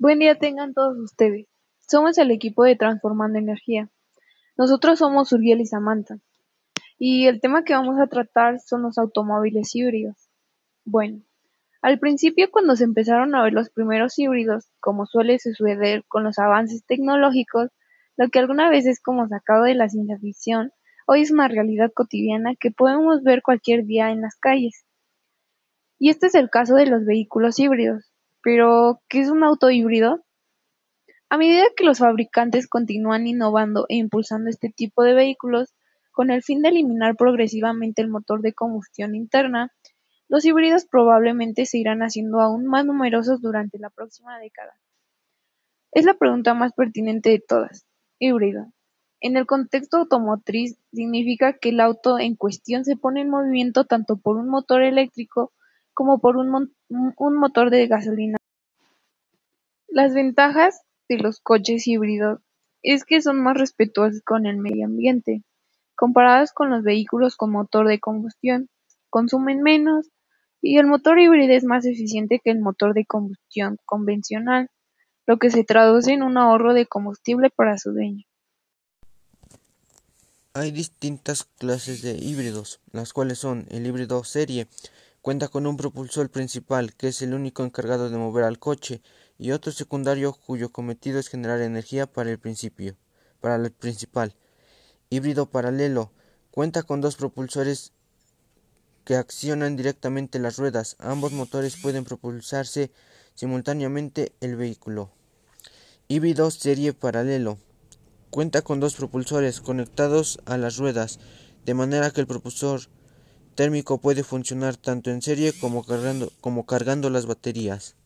Buen día tengan todos ustedes. Somos el equipo de Transformando Energía. Nosotros somos Uriel y Samantha. Y el tema que vamos a tratar son los automóviles híbridos. Bueno, al principio cuando se empezaron a ver los primeros híbridos, como suele suceder con los avances tecnológicos, lo que alguna vez es como sacado de la ciencia ficción, hoy es una realidad cotidiana que podemos ver cualquier día en las calles. Y este es el caso de los vehículos híbridos. Pero, ¿qué es un auto híbrido? A medida que los fabricantes continúan innovando e impulsando este tipo de vehículos, con el fin de eliminar progresivamente el motor de combustión interna, los híbridos probablemente se irán haciendo aún más numerosos durante la próxima década. Es la pregunta más pertinente de todas. Híbrido. En el contexto automotriz significa que el auto en cuestión se pone en movimiento tanto por un motor eléctrico como por un, motor de gasolina. Las ventajas de los coches híbridos es que son más respetuosos con el medio ambiente, comparados con los vehículos con motor de combustión, consumen menos y el motor híbrido es más eficiente que el motor de combustión convencional, lo que se traduce en un ahorro de combustible para su dueño. Hay distintas clases de híbridos, las cuales son el híbrido serie, Cuenta con un propulsor principal, que es el único encargado de mover al coche, y otro secundario cuyo cometido es generar energía para el principio, para el principal. Híbrido paralelo. Cuenta con dos propulsores que accionan directamente las ruedas. Ambos motores pueden propulsarse simultáneamente el vehículo. Híbrido serie paralelo. Cuenta con dos propulsores conectados a las ruedas, de manera que el propulsor térmico puede funcionar tanto en serie como cargando, como cargando las baterías.